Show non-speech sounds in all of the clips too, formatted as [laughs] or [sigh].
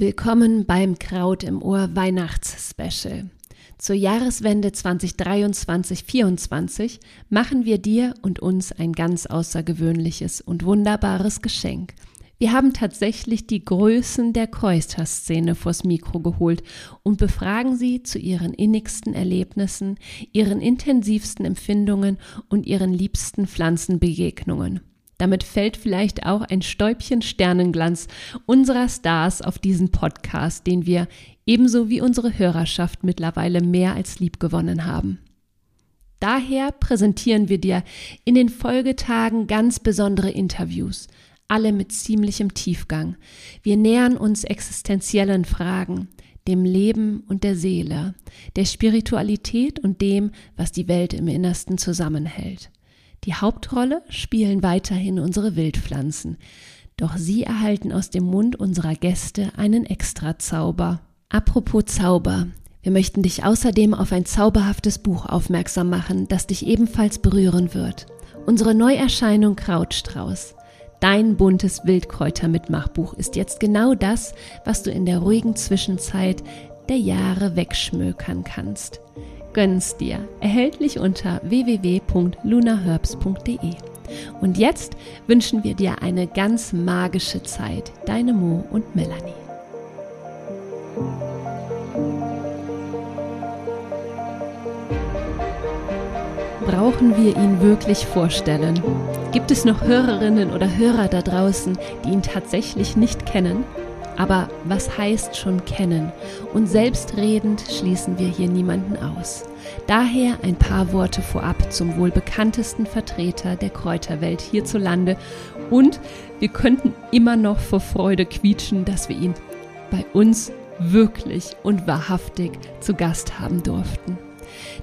Willkommen beim Kraut im Ohr Weihnachtsspecial. Zur Jahreswende 2023-24 machen wir dir und uns ein ganz außergewöhnliches und wunderbares Geschenk. Wir haben tatsächlich die Größen der Kräuterszene vors Mikro geholt und befragen sie zu ihren innigsten Erlebnissen, ihren intensivsten Empfindungen und ihren liebsten Pflanzenbegegnungen. Damit fällt vielleicht auch ein Stäubchen Sternenglanz unserer Stars auf diesen Podcast, den wir ebenso wie unsere Hörerschaft mittlerweile mehr als lieb gewonnen haben. Daher präsentieren wir dir in den Folgetagen ganz besondere Interviews, alle mit ziemlichem Tiefgang. Wir nähern uns existenziellen Fragen, dem Leben und der Seele, der Spiritualität und dem, was die Welt im Innersten zusammenhält. Die Hauptrolle spielen weiterhin unsere Wildpflanzen, doch sie erhalten aus dem Mund unserer Gäste einen Extrazauber. Apropos Zauber, wir möchten dich außerdem auf ein zauberhaftes Buch aufmerksam machen, das dich ebenfalls berühren wird. Unsere Neuerscheinung Krautstrauß. Dein buntes Wildkräuter-Mitmachbuch ist jetzt genau das, was du in der ruhigen Zwischenzeit der Jahre wegschmökern kannst gönn's dir. Erhältlich unter www.lunaherbs.de. Und jetzt wünschen wir dir eine ganz magische Zeit. Deine Mo und Melanie. Brauchen wir ihn wirklich vorstellen? Gibt es noch Hörerinnen oder Hörer da draußen, die ihn tatsächlich nicht kennen? Aber was heißt schon kennen? Und selbstredend schließen wir hier niemanden aus. Daher ein paar Worte vorab zum wohl bekanntesten Vertreter der Kräuterwelt hierzulande und wir könnten immer noch vor Freude quietschen, dass wir ihn bei uns wirklich und wahrhaftig zu Gast haben durften.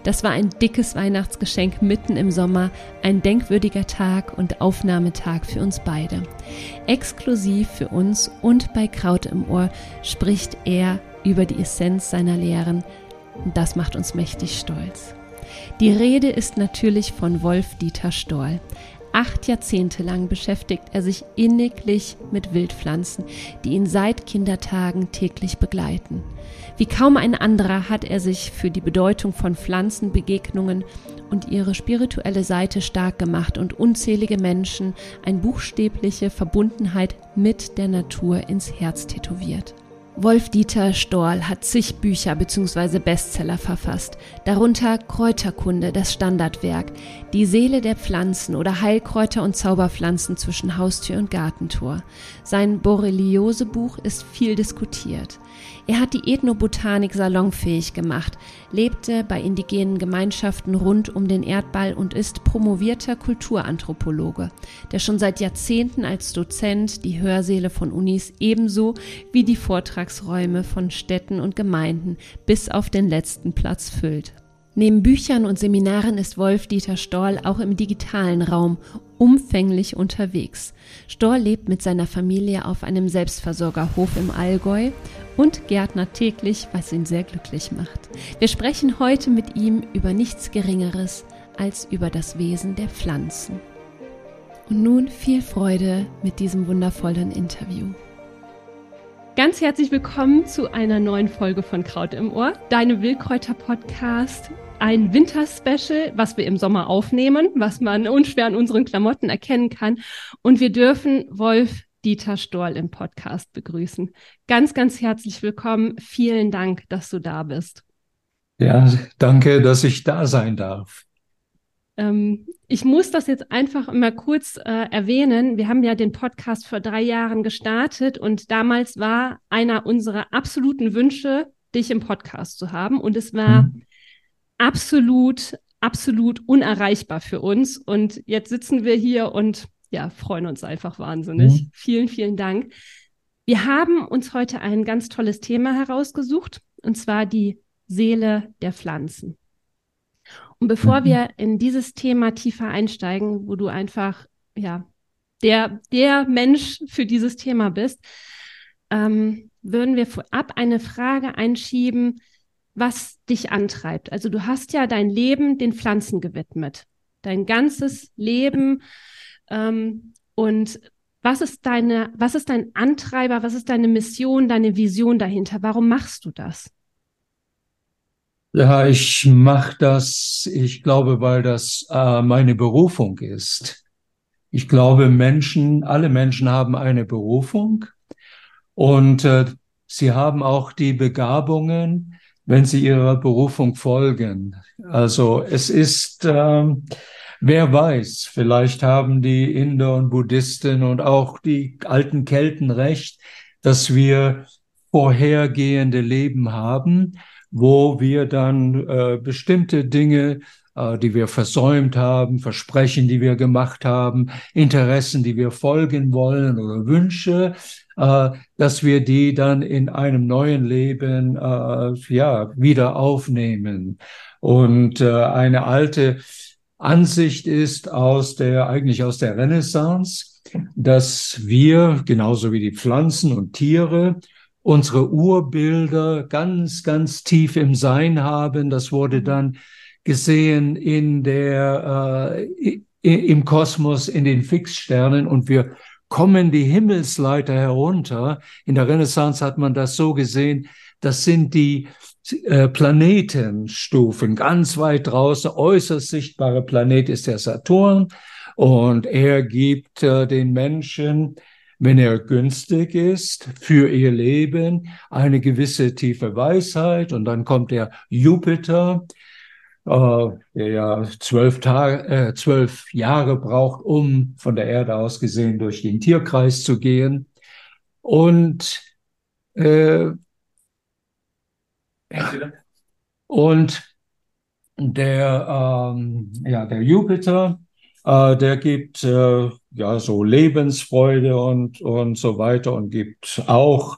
Das war ein dickes Weihnachtsgeschenk mitten im Sommer, ein denkwürdiger Tag und Aufnahmetag für uns beide. Exklusiv für uns und bei Kraut im Ohr spricht er über die Essenz seiner Lehren. Das macht uns mächtig stolz. Die Rede ist natürlich von Wolf Dieter Storl. Acht Jahrzehnte lang beschäftigt er sich inniglich mit Wildpflanzen, die ihn seit Kindertagen täglich begleiten. Wie kaum ein anderer hat er sich für die Bedeutung von Pflanzenbegegnungen und ihre spirituelle Seite stark gemacht und unzählige Menschen eine buchstäbliche Verbundenheit mit der Natur ins Herz tätowiert. Wolf-Dieter Storl hat zig Bücher bzw. Bestseller verfasst, darunter Kräuterkunde, das Standardwerk, Die Seele der Pflanzen oder Heilkräuter und Zauberpflanzen zwischen Haustür und Gartentor. Sein Borreliose-Buch ist viel diskutiert. Er hat die Ethnobotanik salonfähig gemacht, lebte bei indigenen Gemeinschaften rund um den Erdball und ist promovierter Kulturanthropologe, der schon seit Jahrzehnten als Dozent die Hörsäle von Unis ebenso wie die Vortragsräume von Städten und Gemeinden bis auf den letzten Platz füllt. Neben Büchern und Seminaren ist Wolf-Dieter Storl auch im digitalen Raum umfänglich unterwegs. Storl lebt mit seiner Familie auf einem Selbstversorgerhof im Allgäu und Gärtner täglich, was ihn sehr glücklich macht. Wir sprechen heute mit ihm über nichts Geringeres als über das Wesen der Pflanzen. Und nun viel Freude mit diesem wundervollen Interview. Ganz herzlich willkommen zu einer neuen Folge von Kraut im Ohr, deinem Wildkräuter-Podcast. Ein Winterspecial, was wir im Sommer aufnehmen, was man unschwer an unseren Klamotten erkennen kann. Und wir dürfen Wolf Dieter Storl im Podcast begrüßen. Ganz, ganz herzlich willkommen. Vielen Dank, dass du da bist. Ja, danke, dass ich da sein darf. Ähm, ich muss das jetzt einfach mal kurz äh, erwähnen. Wir haben ja den Podcast vor drei Jahren gestartet und damals war einer unserer absoluten Wünsche, dich im Podcast zu haben. Und es war mhm. absolut, absolut unerreichbar für uns. Und jetzt sitzen wir hier und ja, freuen uns einfach wahnsinnig. Mhm. Vielen, vielen Dank. Wir haben uns heute ein ganz tolles Thema herausgesucht, und zwar die Seele der Pflanzen. Und bevor mhm. wir in dieses Thema tiefer einsteigen, wo du einfach, ja, der, der Mensch für dieses Thema bist, ähm, würden wir vorab eine Frage einschieben, was dich antreibt. Also du hast ja dein Leben den Pflanzen gewidmet. Dein ganzes Leben. Ähm, und Was ist deine, was ist dein Antreiber, was ist deine Mission, deine Vision dahinter? Warum machst du das? Ja, ich mache das, ich glaube, weil das äh, meine Berufung ist. Ich glaube, Menschen, alle Menschen haben eine Berufung und äh, sie haben auch die Begabungen, wenn sie ihrer Berufung folgen. Also es ist, äh, wer weiß, vielleicht haben die Inder und Buddhisten und auch die alten Kelten recht, dass wir vorhergehende Leben haben wo wir dann äh, bestimmte Dinge, äh, die wir versäumt haben, Versprechen, die wir gemacht haben, Interessen, die wir folgen wollen oder Wünsche, äh, dass wir die dann in einem neuen Leben äh, ja wieder aufnehmen. Und äh, eine alte Ansicht ist aus der eigentlich aus der Renaissance, dass wir genauso wie die Pflanzen und Tiere unsere Urbilder ganz, ganz tief im Sein haben. Das wurde dann gesehen in der, äh, im Kosmos, in den Fixsternen und wir kommen die Himmelsleiter herunter. In der Renaissance hat man das so gesehen, das sind die äh, Planetenstufen ganz weit draußen. Äußerst sichtbare Planet ist der Saturn und er gibt äh, den Menschen wenn er günstig ist für ihr Leben, eine gewisse tiefe Weisheit. Und dann kommt der Jupiter, äh, der ja zwölf, Tage, äh, zwölf Jahre braucht, um von der Erde aus gesehen durch den Tierkreis zu gehen. Und äh, und der, ähm, ja, der Jupiter, äh, der gibt äh, ja so Lebensfreude und und so weiter und gibt auch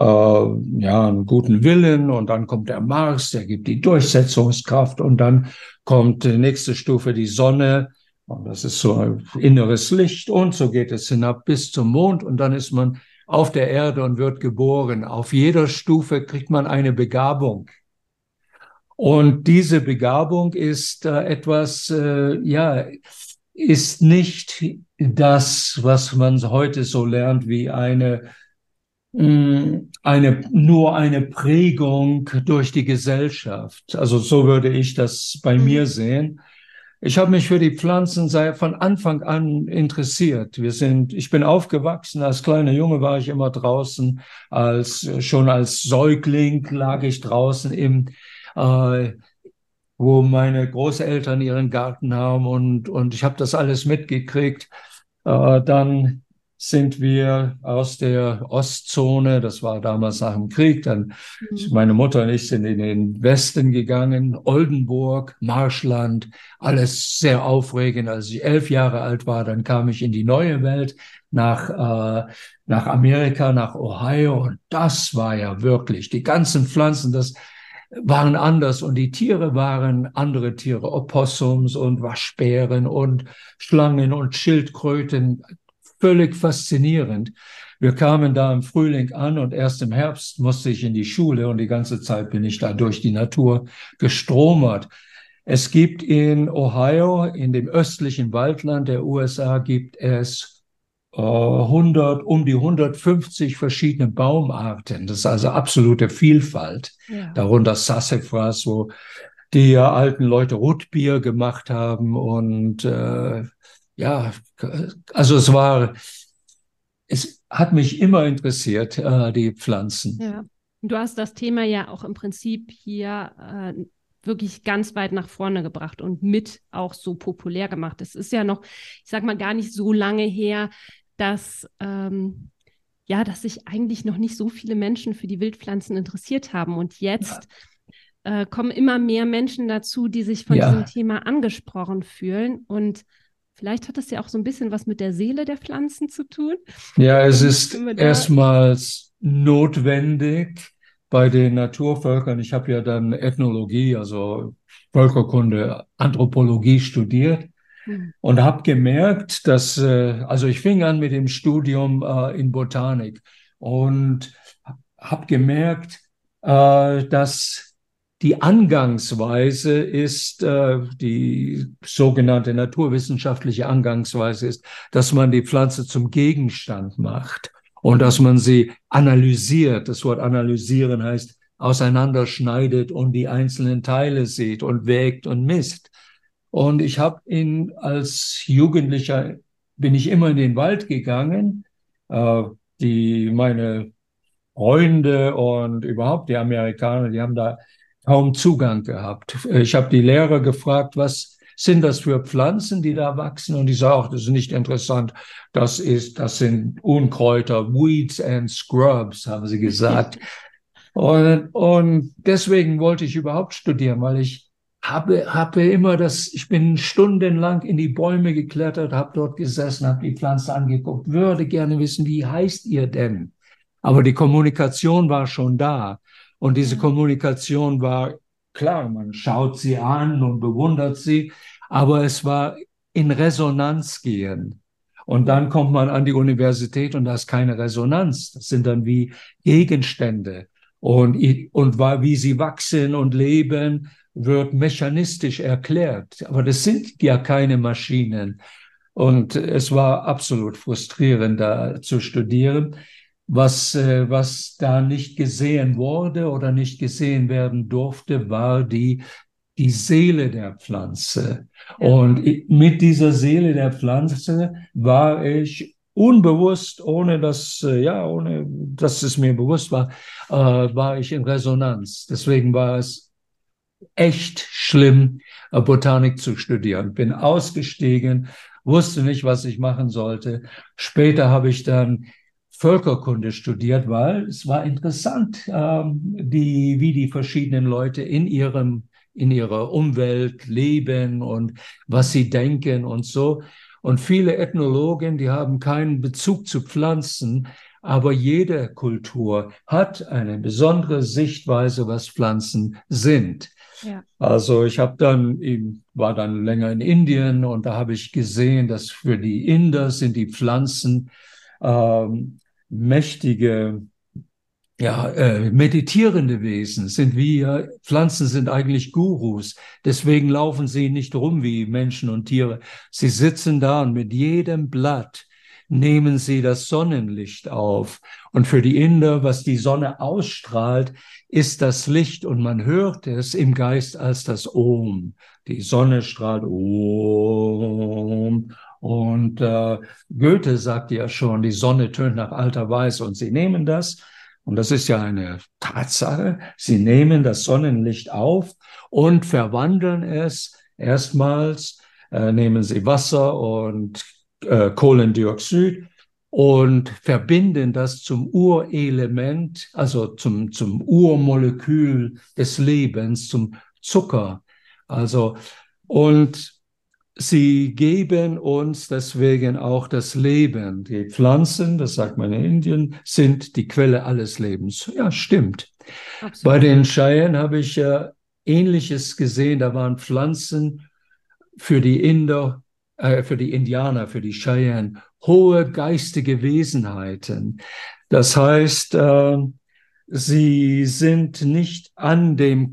äh, ja einen guten Willen. Und dann kommt der Mars, der gibt die Durchsetzungskraft. Und dann kommt die nächste Stufe die Sonne. Und das ist so ein inneres Licht. Und so geht es hinab bis zum Mond. Und dann ist man auf der Erde und wird geboren. Auf jeder Stufe kriegt man eine Begabung. Und diese Begabung ist äh, etwas, äh, ja, ist nicht das, was man heute so lernt, wie eine, mm, eine, nur eine Prägung durch die Gesellschaft. Also so würde ich das bei mhm. mir sehen. Ich habe mich für die Pflanzen von Anfang an interessiert. Wir sind, ich bin aufgewachsen. Als kleiner Junge war ich immer draußen. Als schon als Säugling lag ich draußen im äh, wo meine Großeltern ihren Garten haben und, und ich habe das alles mitgekriegt. Äh, dann sind wir aus der Ostzone, das war damals nach dem Krieg, dann mhm. meine Mutter und ich sind in den Westen gegangen, Oldenburg, Marschland, alles sehr aufregend. Als ich elf Jahre alt war, dann kam ich in die neue Welt nach, äh, nach Amerika, nach Ohio. Und das war ja wirklich, die ganzen Pflanzen, das waren anders. Und die Tiere waren andere Tiere, Opossums und Waschbären und Schlangen und Schildkröten, völlig faszinierend. Wir kamen da im Frühling an und erst im Herbst musste ich in die Schule und die ganze Zeit bin ich da durch die Natur gestromert. Es gibt in Ohio, in dem östlichen Waldland der USA, gibt es 100, um die 150 verschiedene Baumarten. Das ist also absolute Vielfalt. Ja. Darunter Sassafras, wo die alten Leute Rotbier gemacht haben. Und äh, ja, also es war, es hat mich immer interessiert, äh, die Pflanzen. Ja. Du hast das Thema ja auch im Prinzip hier äh, wirklich ganz weit nach vorne gebracht und mit auch so populär gemacht. Es ist ja noch, ich sag mal, gar nicht so lange her, dass ähm, ja, dass sich eigentlich noch nicht so viele Menschen für die Wildpflanzen interessiert haben. Und jetzt ja. äh, kommen immer mehr Menschen dazu, die sich von ja. diesem Thema angesprochen fühlen. Und vielleicht hat das ja auch so ein bisschen was mit der Seele der Pflanzen zu tun. Ja, es ist erstmals notwendig bei den Naturvölkern. Ich habe ja dann Ethnologie, also Völkerkunde, Anthropologie studiert. Hm. Und habe gemerkt, dass, äh, also ich fing an mit dem Studium äh, in Botanik und habe gemerkt, äh, dass die Angangsweise ist, äh, die sogenannte naturwissenschaftliche Angangsweise ist, dass man die Pflanze zum Gegenstand macht und dass man sie analysiert. Das Wort analysieren heißt auseinanderschneidet und die einzelnen Teile sieht und wägt und misst. Und ich habe ihn als Jugendlicher bin ich immer in den Wald gegangen. Äh, die meine Freunde und überhaupt die Amerikaner, die haben da kaum Zugang gehabt. Ich habe die Lehrer gefragt, was sind das für Pflanzen, die da wachsen? Und die sagen, ach, das ist nicht interessant. Das ist, das sind Unkräuter, Weeds and Scrubs, haben sie gesagt. [laughs] und, und deswegen wollte ich überhaupt studieren, weil ich habe, habe immer das, ich bin stundenlang in die Bäume geklettert, habe dort gesessen, habe die Pflanze angeguckt, würde gerne wissen, wie heißt ihr denn? Aber die Kommunikation war schon da. Und diese Kommunikation war klar, man schaut sie an und bewundert sie, aber es war in Resonanz gehen. Und dann kommt man an die Universität und da ist keine Resonanz. Das sind dann wie Gegenstände. Und, und wie sie wachsen und leben, wird mechanistisch erklärt. Aber das sind ja keine Maschinen. Und es war absolut frustrierend, da zu studieren. Was, äh, was da nicht gesehen wurde oder nicht gesehen werden durfte, war die, die Seele der Pflanze. Ja. Und mit dieser Seele der Pflanze war ich unbewusst, ohne dass, äh, ja, ohne dass es mir bewusst war, äh, war ich in Resonanz. Deswegen war es echt schlimm, äh, Botanik zu studieren. Bin ausgestiegen, wusste nicht, was ich machen sollte. Später habe ich dann Völkerkunde studiert, weil es war interessant, ähm, die, wie die verschiedenen Leute in ihrem in ihrer Umwelt leben und was sie denken und so. Und viele Ethnologen, die haben keinen Bezug zu Pflanzen, aber jede Kultur hat eine besondere Sichtweise, was Pflanzen sind. Ja. Also ich habe dann, war dann länger in Indien und da habe ich gesehen, dass für die Inder sind die Pflanzen ähm, mächtige, ja, äh, meditierende Wesen, sind wir, Pflanzen sind eigentlich Gurus. Deswegen laufen sie nicht rum wie Menschen und Tiere. Sie sitzen da und mit jedem Blatt nehmen sie das Sonnenlicht auf. Und für die Inder, was die Sonne ausstrahlt, ist das Licht und man hört es im Geist als das Om. Die Sonne strahlt Om. Und äh, Goethe sagte ja schon, die Sonne tönt nach alter Weiß und sie nehmen das. Und das ist ja eine Tatsache. Sie nehmen das Sonnenlicht auf und verwandeln es erstmals, äh, nehmen sie Wasser und äh, Kohlendioxid und verbinden das zum Urelement, also zum, zum Urmolekül des Lebens, zum Zucker. Also, und sie geben uns deswegen auch das Leben. Die Pflanzen, das sagt man in Indien, sind die Quelle alles Lebens. Ja, stimmt. Absolut. Bei den Cheyenne habe ich ja Ähnliches gesehen. Da waren Pflanzen für die Inder äh, für die Indianer, für die Cheyenne, hohe geistige Wesenheiten. Das heißt, äh, sie sind nicht an dem,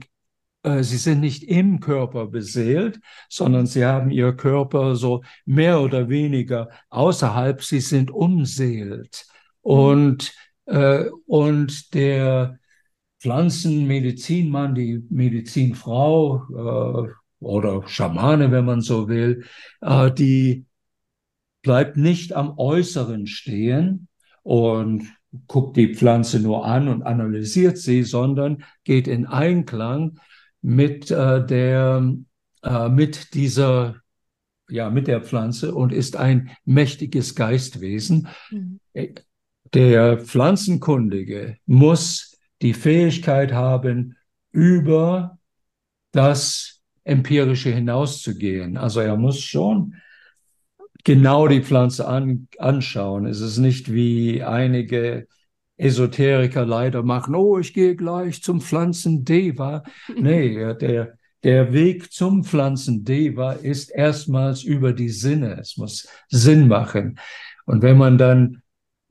sie sind nicht im Körper beseelt, sondern sie haben ihr Körper so mehr oder weniger außerhalb, sie sind umseelt. Und, äh, und der Pflanzenmedizinmann, die Medizinfrau, äh, oder Schamane, wenn man so will, äh, die bleibt nicht am Äußeren stehen und guckt die Pflanze nur an und analysiert sie, sondern geht in Einklang mit äh, der, äh, mit dieser, ja, mit der Pflanze und ist ein mächtiges Geistwesen. Mhm. Der Pflanzenkundige muss die Fähigkeit haben, über das empirische hinauszugehen. Also er muss schon genau die Pflanze an, anschauen. Es ist nicht wie einige Esoteriker leider machen, oh, ich gehe gleich zum Pflanzendeva. [laughs] Nee, der, der Weg zum Pflanzendeva ist erstmals über die Sinne. Es muss Sinn machen. Und wenn man dann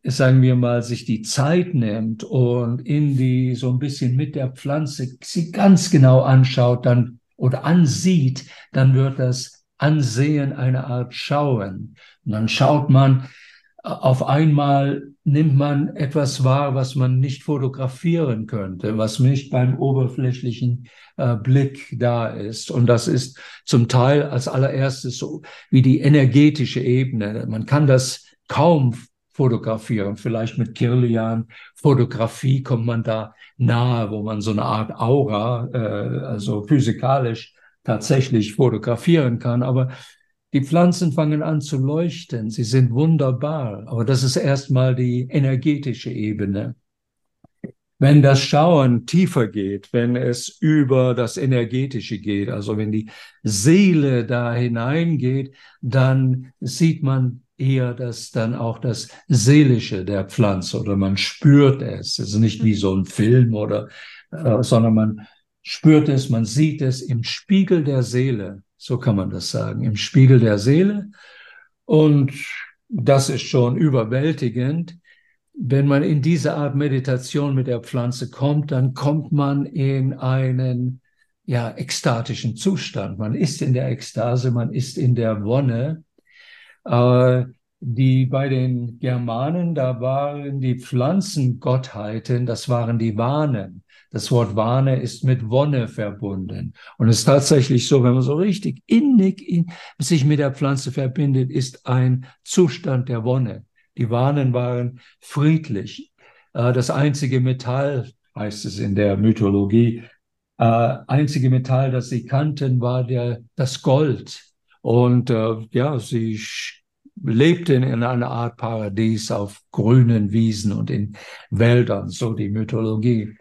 sagen wir mal, sich die Zeit nimmt und in die so ein bisschen mit der Pflanze sie ganz genau anschaut, dann oder ansieht, dann wird das Ansehen eine Art Schauen. Und dann schaut man, auf einmal nimmt man etwas wahr, was man nicht fotografieren könnte, was nicht beim oberflächlichen äh, Blick da ist. Und das ist zum Teil als allererstes so wie die energetische Ebene. Man kann das kaum fotografieren. Vielleicht mit Kirlian Fotografie kommt man da nahe, wo man so eine Art Aura, äh, also physikalisch tatsächlich fotografieren kann. Aber die Pflanzen fangen an zu leuchten. Sie sind wunderbar. Aber das ist erstmal die energetische Ebene. Wenn das Schauen tiefer geht, wenn es über das Energetische geht, also wenn die Seele da hineingeht, dann sieht man eher das dann auch das Seelische der Pflanze oder man spürt es. Es ist nicht wie so ein Film oder, äh, sondern man spürt es, man sieht es im Spiegel der Seele. So kann man das sagen, im Spiegel der Seele. Und das ist schon überwältigend. Wenn man in diese Art Meditation mit der Pflanze kommt, dann kommt man in einen ja, ekstatischen Zustand. Man ist in der Ekstase, man ist in der Wonne äh, die bei den Germanen, da waren die Pflanzengottheiten, das waren die Wanen. Das Wort Wahne ist mit Wonne verbunden. Und es ist tatsächlich so, wenn man so richtig innig in, sich mit der Pflanze verbindet, ist ein Zustand der Wonne. Die Wahnen waren friedlich. Äh, das einzige Metall, heißt es in der Mythologie, äh, einzige Metall, das sie kannten, war der, das Gold. Und äh, ja, sie lebten in einer Art Paradies auf grünen Wiesen und in Wäldern, so die Mythologie.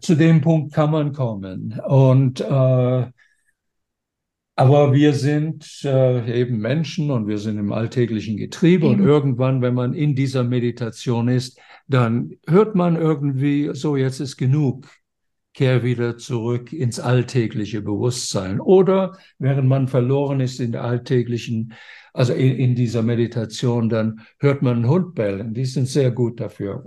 Zu dem Punkt kann man kommen. Und äh, aber wir sind äh, eben Menschen und wir sind im alltäglichen Getriebe eben. und irgendwann, wenn man in dieser Meditation ist, dann hört man irgendwie, so jetzt ist genug kehr wieder zurück ins alltägliche Bewusstsein. Oder während man verloren ist in der alltäglichen, also in, in dieser Meditation, dann hört man einen Hund bellen. Die sind sehr gut dafür.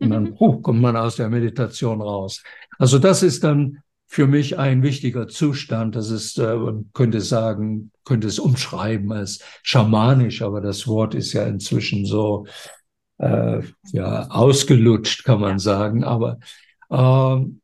Und dann huh, kommt man aus der Meditation raus. Also das ist dann für mich ein wichtiger Zustand. Das ist, äh, man könnte sagen, könnte es umschreiben als schamanisch, aber das Wort ist ja inzwischen so äh, ja ausgelutscht, kann man sagen. Aber ähm,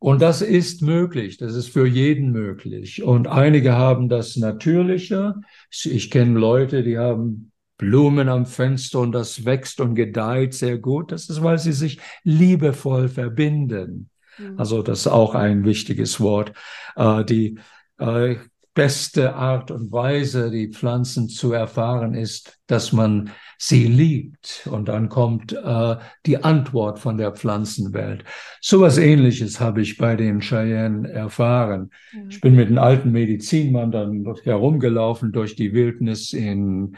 und das ist möglich, das ist für jeden möglich. Und einige haben das natürlicher. Ich kenne Leute, die haben Blumen am Fenster und das wächst und gedeiht sehr gut. Das ist, weil sie sich liebevoll verbinden. Mhm. Also das ist auch ein wichtiges Wort. Äh, die äh, beste Art und Weise, die Pflanzen zu erfahren, ist, dass man sie liebt. Und dann kommt äh, die Antwort von der Pflanzenwelt. So was ähnliches habe ich bei den Cheyenne erfahren. Ja. Ich bin mit einem alten Medizinmann dann herumgelaufen durch die Wildnis in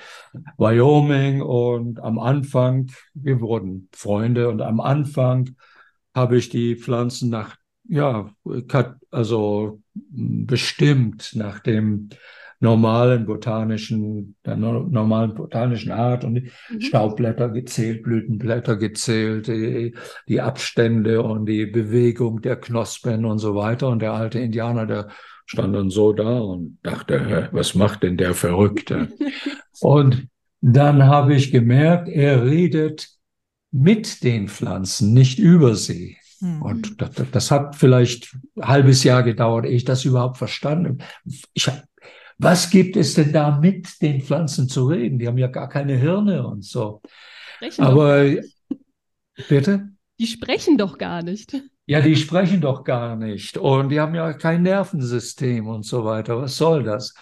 Wyoming und am Anfang, wir wurden Freunde und am Anfang habe ich die Pflanzen nach ja, also bestimmt nach dem normalen botanischen, der normalen botanischen Art und mhm. Staubblätter gezählt, Blütenblätter gezählt, die, die, Abstände und die Bewegung der Knospen und so weiter. Und der alte Indianer, der stand dann so da und dachte, was macht denn der Verrückte? [laughs] und dann habe ich gemerkt, er redet mit den Pflanzen, nicht über sie. Mhm. Und das, das, hat vielleicht ein halbes Jahr gedauert, ehe ich das überhaupt verstanden Ich hab, was gibt es denn da mit den Pflanzen zu reden? Die haben ja gar keine Hirne und so. Sprechen Aber bitte? Die sprechen doch gar nicht. Ja, die sprechen doch gar nicht. Und die haben ja kein Nervensystem und so weiter. Was soll das?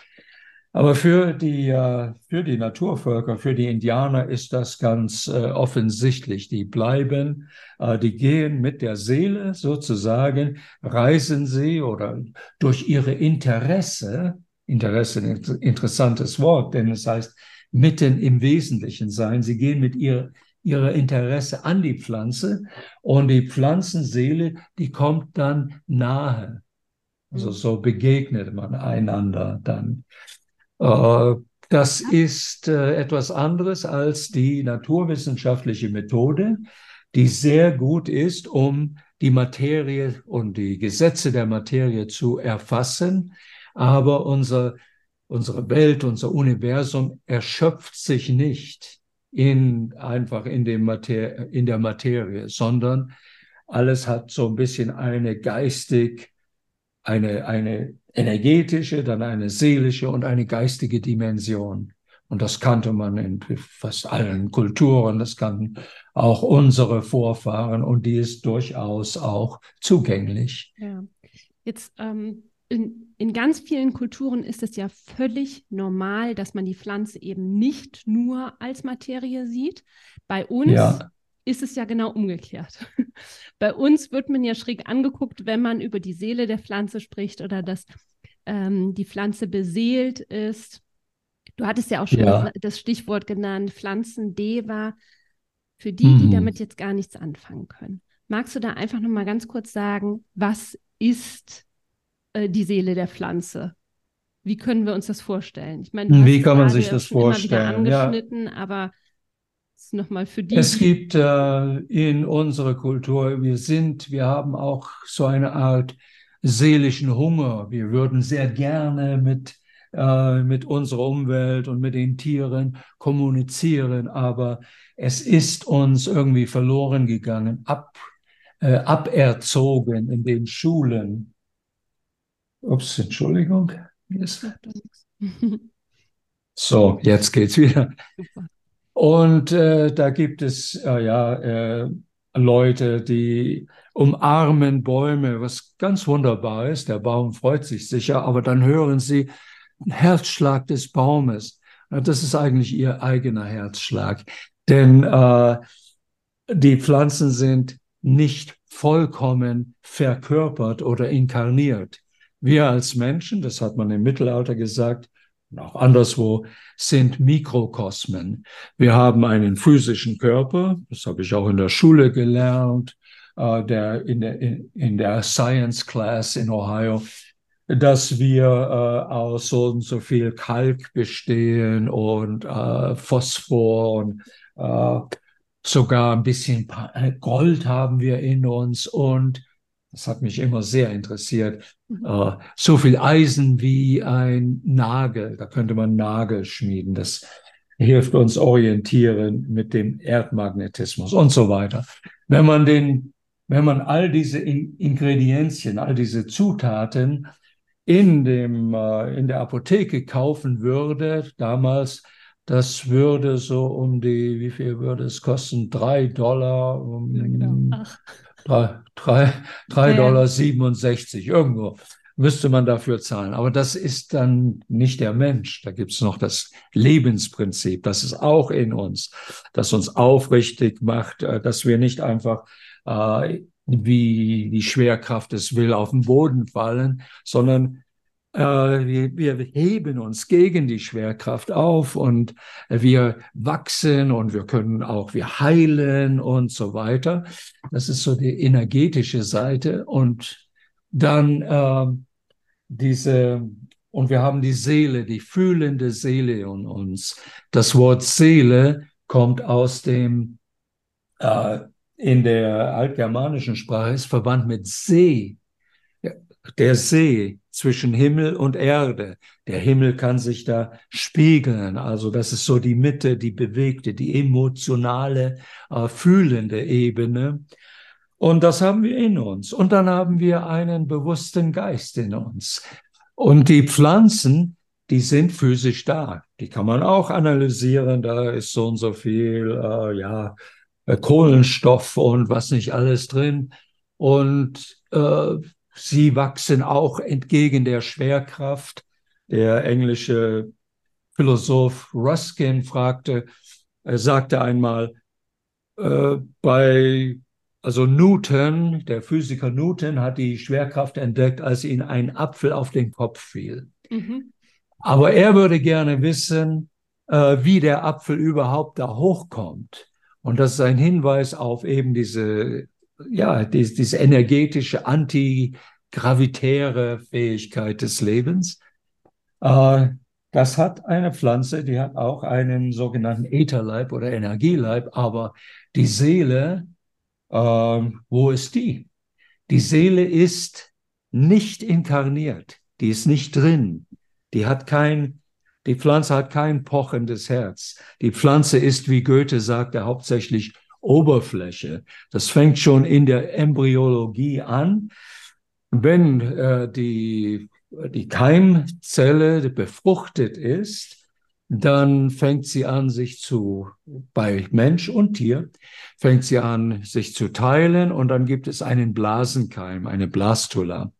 Aber für die, äh, für die Naturvölker, für die Indianer ist das ganz äh, offensichtlich. Die bleiben, äh, die gehen mit der Seele sozusagen, reisen sie oder durch ihre Interesse, Interesse ein interessantes Wort, denn es heißt mitten im Wesentlichen sein. Sie gehen mit ihr, ihrer Interesse an die Pflanze und die Pflanzenseele, die kommt dann nahe. Also so begegnet man einander dann. Äh, Das ist äh, etwas anderes als die naturwissenschaftliche Methode, die sehr gut ist, um die Materie und die Gesetze der Materie zu erfassen. Aber unser, unsere Welt, unser Universum erschöpft sich nicht in, einfach in, dem Mater in der Materie, sondern alles hat so ein bisschen eine geistig, eine, eine energetische, dann eine seelische und eine geistige Dimension. Und das kannte man in fast allen Kulturen, das kannten auch unsere Vorfahren und die ist durchaus auch zugänglich. Ja. Jetzt ähm, in, in ganz vielen Kulturen ist es ja völlig normal, dass man die Pflanze eben nicht nur als Materie sieht. Bei uns ja. Ist es ja genau umgekehrt. [laughs] Bei uns wird man ja schräg angeguckt, wenn man über die Seele der Pflanze spricht oder dass ähm, die Pflanze beseelt ist Du hattest ja auch schon ja. das Stichwort genannt, Pflanzendeva, für die, die mhm. damit jetzt gar nichts anfangen können. Magst du da einfach nochmal ganz kurz sagen, was ist äh, die Seele der Pflanze? Wie können wir uns das vorstellen? Ich meine, wie kann man sich das vorstellen? Immer wieder angeschnitten, ja. aber nochmal für die. Es gibt äh, in unserer Kultur, wir sind, wir haben auch so eine Art seelischen Hunger. Wir würden sehr gerne mit äh, mit unserer Umwelt und mit den Tieren kommunizieren, aber es ist uns irgendwie verloren gegangen, ab, äh, aberzogen in den Schulen. Ups, Entschuldigung. [laughs] So, jetzt geht's wieder. Und äh, da gibt es äh, ja äh, Leute, die umarmen Bäume, was ganz wunderbar ist. Der Baum freut sich sicher, aber dann hören sie, Herzschlag des Baumes. Das ist eigentlich ihr eigener Herzschlag. Denn äh, die Pflanzen sind nicht vollkommen verkörpert oder inkarniert. Wir als Menschen, das hat man im Mittelalter gesagt, und auch anderswo, sind Mikrokosmen. Wir haben einen physischen Körper, das habe ich auch in der Schule gelernt, äh, der, in, der, in, der Science Class in Ohio dass wir äh, aus so und so viel Kalk bestehen und äh, Phosphor und äh, sogar ein bisschen äh, Gold haben wir in uns und das hat mich immer sehr interessiert. Mhm. Äh, so viel Eisen wie ein Nagel, da könnte man Nagel schmieden. Das hilft uns orientieren mit dem Erdmagnetismus und so weiter. Wenn man den, wenn man all diese Ingredienzien, all diese Zutaten in, dem, äh, in der Apotheke kaufen würde, damals, das würde so um die, wie viel würde es kosten? Drei Dollar, um, genau. Drei, drei, drei Dollar 67, irgendwo müsste man dafür zahlen. Aber das ist dann nicht der Mensch. Da gibt es noch das Lebensprinzip. Das ist auch in uns, das uns aufrichtig macht, äh, dass wir nicht einfach äh, wie die Schwerkraft es will, auf den Boden fallen, sondern äh, wir, wir heben uns gegen die Schwerkraft auf und wir wachsen und wir können auch, wir heilen und so weiter. Das ist so die energetische Seite und dann äh, diese, und wir haben die Seele, die fühlende Seele in uns. Das Wort Seele kommt aus dem äh, in der altgermanischen Sprache ist verwandt mit See. Der See zwischen Himmel und Erde. Der Himmel kann sich da spiegeln. Also das ist so die Mitte, die bewegte, die emotionale, äh, fühlende Ebene. Und das haben wir in uns. Und dann haben wir einen bewussten Geist in uns. Und die Pflanzen, die sind physisch da. Die kann man auch analysieren. Da ist so und so viel, äh, ja, äh, Kohlenstoff und was nicht alles drin. Und äh, sie wachsen auch entgegen der Schwerkraft. Der englische Philosoph Ruskin fragte, er sagte einmal, äh, bei, also Newton, der Physiker Newton hat die Schwerkraft entdeckt, als ihm ein Apfel auf den Kopf fiel. Mhm. Aber er würde gerne wissen, äh, wie der Apfel überhaupt da hochkommt. Und das ist ein Hinweis auf eben diese, ja, diese, diese energetische, antigravitäre Fähigkeit des Lebens. Äh, Das hat eine Pflanze, die hat auch einen sogenannten Ätherleib oder Energieleib, aber die Seele, äh, wo ist die? Die Seele ist nicht inkarniert, die ist nicht drin, die hat kein, die Pflanze hat kein pochendes Herz. Die Pflanze ist, wie Goethe sagte, hauptsächlich Oberfläche. Das fängt schon in der Embryologie an. Wenn äh, die, die Keimzelle befruchtet ist, dann fängt sie an, sich zu, bei Mensch und Tier, fängt sie an, sich zu teilen und dann gibt es einen Blasenkeim, eine Blastula.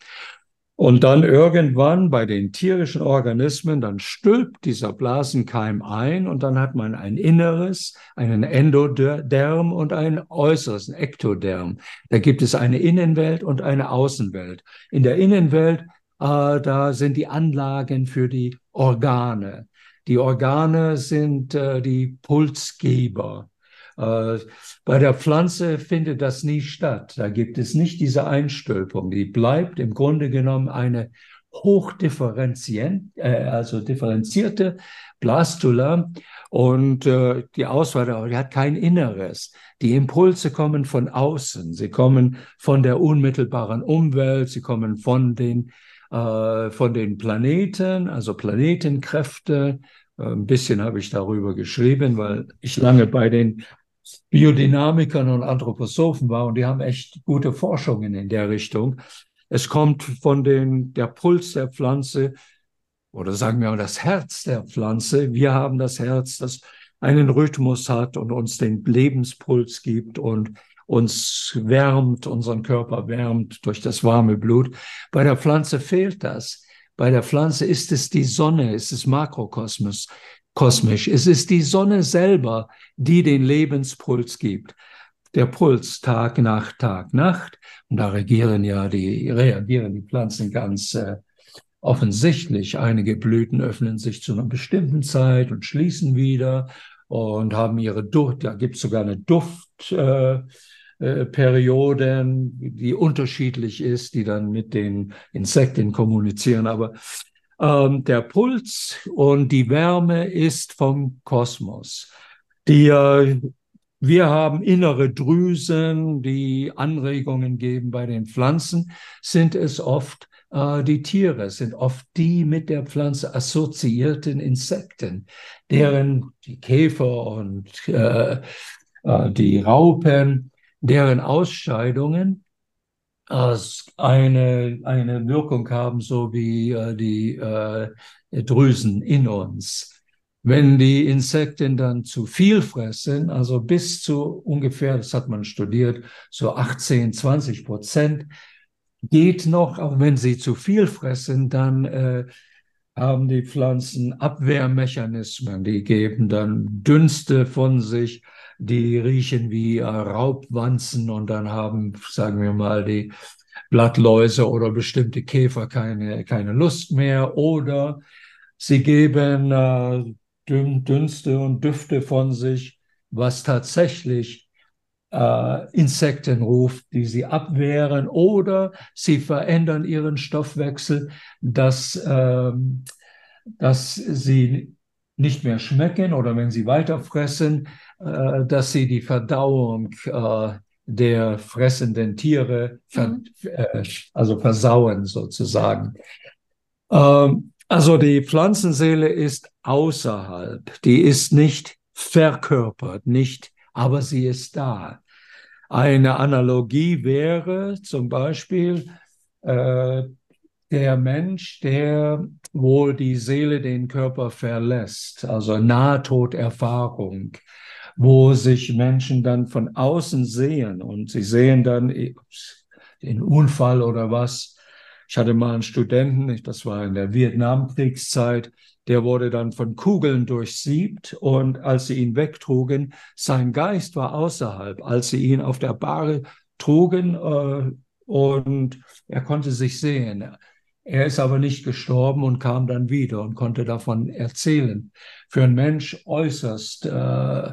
Und dann irgendwann bei den tierischen Organismen, dann stülpt dieser Blasenkeim ein und dann hat man ein inneres, einen Endoderm und ein äußeres, ein Ektoderm. Da gibt es eine Innenwelt und eine Außenwelt. In der Innenwelt, äh, da sind die Anlagen für die Organe. Die Organe sind äh, die Pulsgeber. Äh, bei der Pflanze findet das nie statt. Da gibt es nicht diese Einstülpung. Die bleibt im Grunde genommen eine hochdifferenziert, äh, also differenzierte Blastula und äh, die Auswahl, die hat kein Inneres. Die Impulse kommen von außen, sie kommen von der unmittelbaren Umwelt, sie kommen von den äh, von den Planeten, also Planetenkräfte. Äh, ein bisschen habe ich darüber geschrieben, weil ich lange bei den Biodynamikern und Anthroposophen war und die haben echt gute Forschungen in der Richtung. Es kommt von den, der Puls der Pflanze oder sagen wir mal das Herz der Pflanze. Wir haben das Herz, das einen Rhythmus hat und uns den Lebenspuls gibt und uns wärmt, unseren Körper wärmt durch das warme Blut. Bei der Pflanze fehlt das. Bei der Pflanze ist es die Sonne, ist es Makrokosmos kosmisch. Es ist die Sonne selber, die den Lebenspuls gibt. Der Puls Tag, Nacht, Tag, Nacht. Und da reagieren ja die, reagieren die Pflanzen ganz äh, offensichtlich. Einige Blüten öffnen sich zu einer bestimmten Zeit und schließen wieder und haben ihre Duft. Da gibt es sogar eine Duftperioden, äh, äh, die unterschiedlich ist, die dann mit den Insekten kommunizieren. Aber ähm, der Puls und die Wärme ist vom Kosmos. Die, äh, wir haben innere Drüsen, die Anregungen geben bei den Pflanzen, sind es oft äh, die Tiere, sind oft die mit der Pflanze assoziierten Insekten, deren die Käfer und äh, äh, die Raupen, deren Ausscheidungen eine, eine Wirkung haben, so wie äh, die äh, Drüsen in uns. Wenn die Insekten dann zu viel fressen, also bis zu ungefähr, das hat man studiert, so 18, 20 Prozent, geht noch, auch wenn sie zu viel fressen, dann äh, haben die Pflanzen Abwehrmechanismen, die geben dann Dünste von sich, die riechen wie äh, Raubwanzen und dann haben, sagen wir mal, die Blattläuse oder bestimmte Käfer keine, keine Lust mehr oder sie geben äh, Dünste und Düfte von sich, was tatsächlich äh, Insekten ruft, die sie abwehren oder sie verändern ihren Stoffwechsel, dass, äh, dass sie nicht mehr schmecken oder wenn sie weiter fressen, äh, dass sie die Verdauung äh, der fressenden Tiere ver mhm. äh, also versauen sozusagen. Ähm, also die Pflanzenseele ist außerhalb, die ist nicht verkörpert, nicht, aber sie ist da. Eine Analogie wäre zum Beispiel äh, der Mensch, der wo die Seele den Körper verlässt, also Nahtoderfahrung wo sich Menschen dann von außen sehen und sie sehen dann den Unfall oder was. Ich hatte mal einen Studenten, das war in der Vietnamkriegszeit, der wurde dann von Kugeln durchsiebt und als sie ihn wegtrugen, sein Geist war außerhalb, als sie ihn auf der Bahre trugen äh, und er konnte sich sehen. Er ist aber nicht gestorben und kam dann wieder und konnte davon erzählen. Für einen Mensch äußerst äh,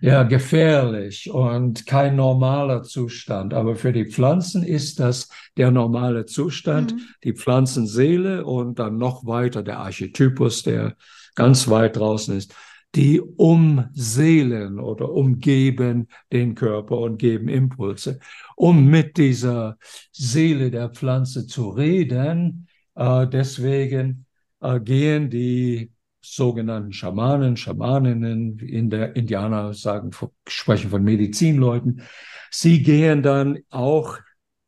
ja gefährlich und kein normaler Zustand. Aber für die Pflanzen ist das der normale Zustand, mhm. die Pflanzenseele und dann noch weiter der Archetypus, der ganz weit draußen ist die umseelen oder umgeben den Körper und geben Impulse. Um mit dieser Seele der Pflanze zu reden, äh, deswegen äh, gehen die sogenannten Schamanen, Schamaninnen, in der Indianer sagen, sprechen von Medizinleuten, sie gehen dann auch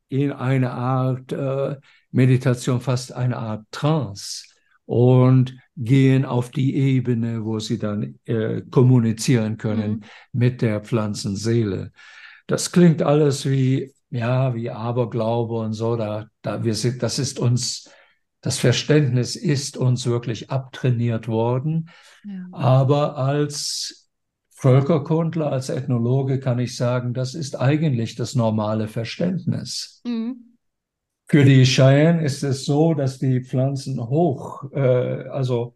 in eine Art äh, Meditation, fast eine Art Trance und gehen auf die Ebene, wo sie dann äh, kommunizieren können mhm. mit der Pflanzenseele. Das klingt alles wie, ja, wie Aberglaube und so. Da, da wir sind, das ist uns, das Verständnis ist uns wirklich abtrainiert worden. Ja. Aber als Völkerkundler, als Ethnologe kann ich sagen, das ist eigentlich das normale Verständnis. Mhm. Für die Cheyenne ist es so, dass die Pflanzen hoch, äh, also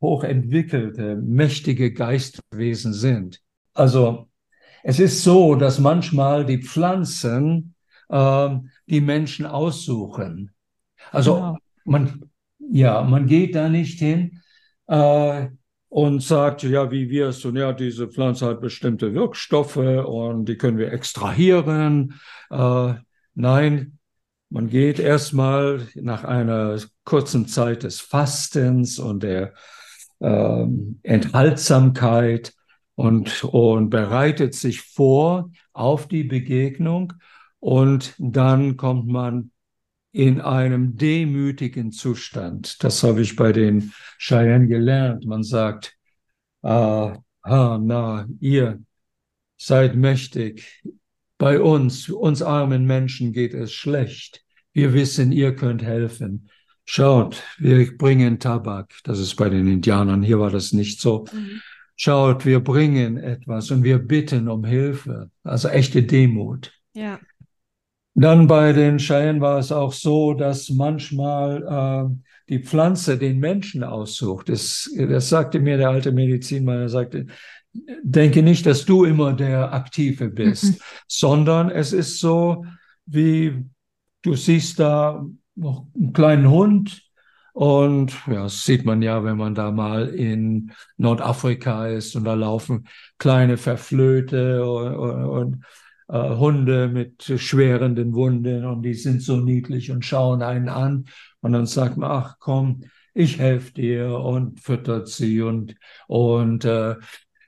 hochentwickelte, mächtige Geistwesen sind. Also es ist so, dass manchmal die Pflanzen äh, die Menschen aussuchen. Also genau. man, ja, man geht da nicht hin äh, und sagt, ja, wie wir es tun, ja, diese Pflanze hat bestimmte Wirkstoffe und die können wir extrahieren. Äh, nein, man geht erstmal nach einer kurzen Zeit des Fastens und der äh, Enthaltsamkeit und, und bereitet sich vor auf die Begegnung und dann kommt man in einem demütigen Zustand. Das habe ich bei den Cheyenne gelernt. Man sagt, ah, na, ihr seid mächtig. Bei uns, uns armen Menschen geht es schlecht. Wir wissen, ihr könnt helfen. Schaut, wir bringen Tabak. Das ist bei den Indianern. Hier war das nicht so. Mhm. Schaut, wir bringen etwas und wir bitten um Hilfe. Also echte Demut. Ja. Dann bei den Cheyenne war es auch so, dass manchmal äh, die Pflanze den Menschen aussucht. Das, das sagte mir der alte Medizinmann. Er sagte, denke nicht, dass du immer der Aktive bist, mhm. sondern es ist so, wie Du siehst da noch einen kleinen Hund und ja, das sieht man ja, wenn man da mal in Nordafrika ist und da laufen kleine Verflöte und, und, und äh, Hunde mit schwerenden Wunden und die sind so niedlich und schauen einen an und dann sagt man, ach komm, ich helfe dir und füttert sie und, und äh,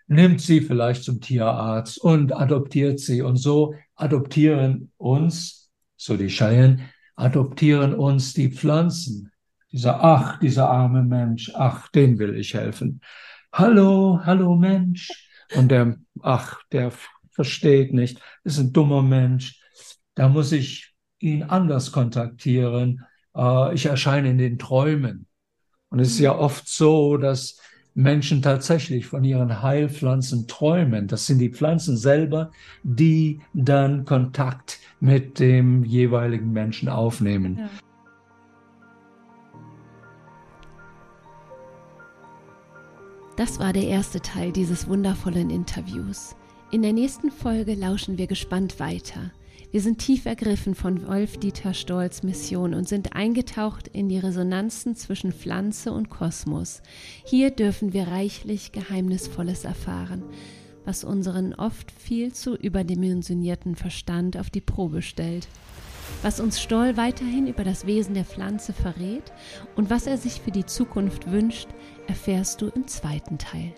nimmt sie vielleicht zum Tierarzt und adoptiert sie und so adoptieren uns so die Cheyenne, adoptieren uns die Pflanzen. Dieser, ach, dieser arme Mensch, ach, den will ich helfen. Hallo, hallo Mensch. Und der, ach, der versteht nicht, ist ein dummer Mensch. Da muss ich ihn anders kontaktieren. Äh, ich erscheine in den Träumen. Und es ist ja oft so, dass Menschen tatsächlich von ihren Heilpflanzen träumen. Das sind die Pflanzen selber, die dann Kontakt mit dem jeweiligen Menschen aufnehmen. Ja. Das war der erste Teil dieses wundervollen Interviews. In der nächsten Folge lauschen wir gespannt weiter. Wir sind tief ergriffen von Wolf-Dieter Stolz Mission und sind eingetaucht in die Resonanzen zwischen Pflanze und Kosmos. Hier dürfen wir reichlich Geheimnisvolles erfahren, was unseren oft viel zu überdimensionierten Verstand auf die Probe stellt. Was uns Stoll weiterhin über das Wesen der Pflanze verrät und was er sich für die Zukunft wünscht, erfährst du im zweiten Teil.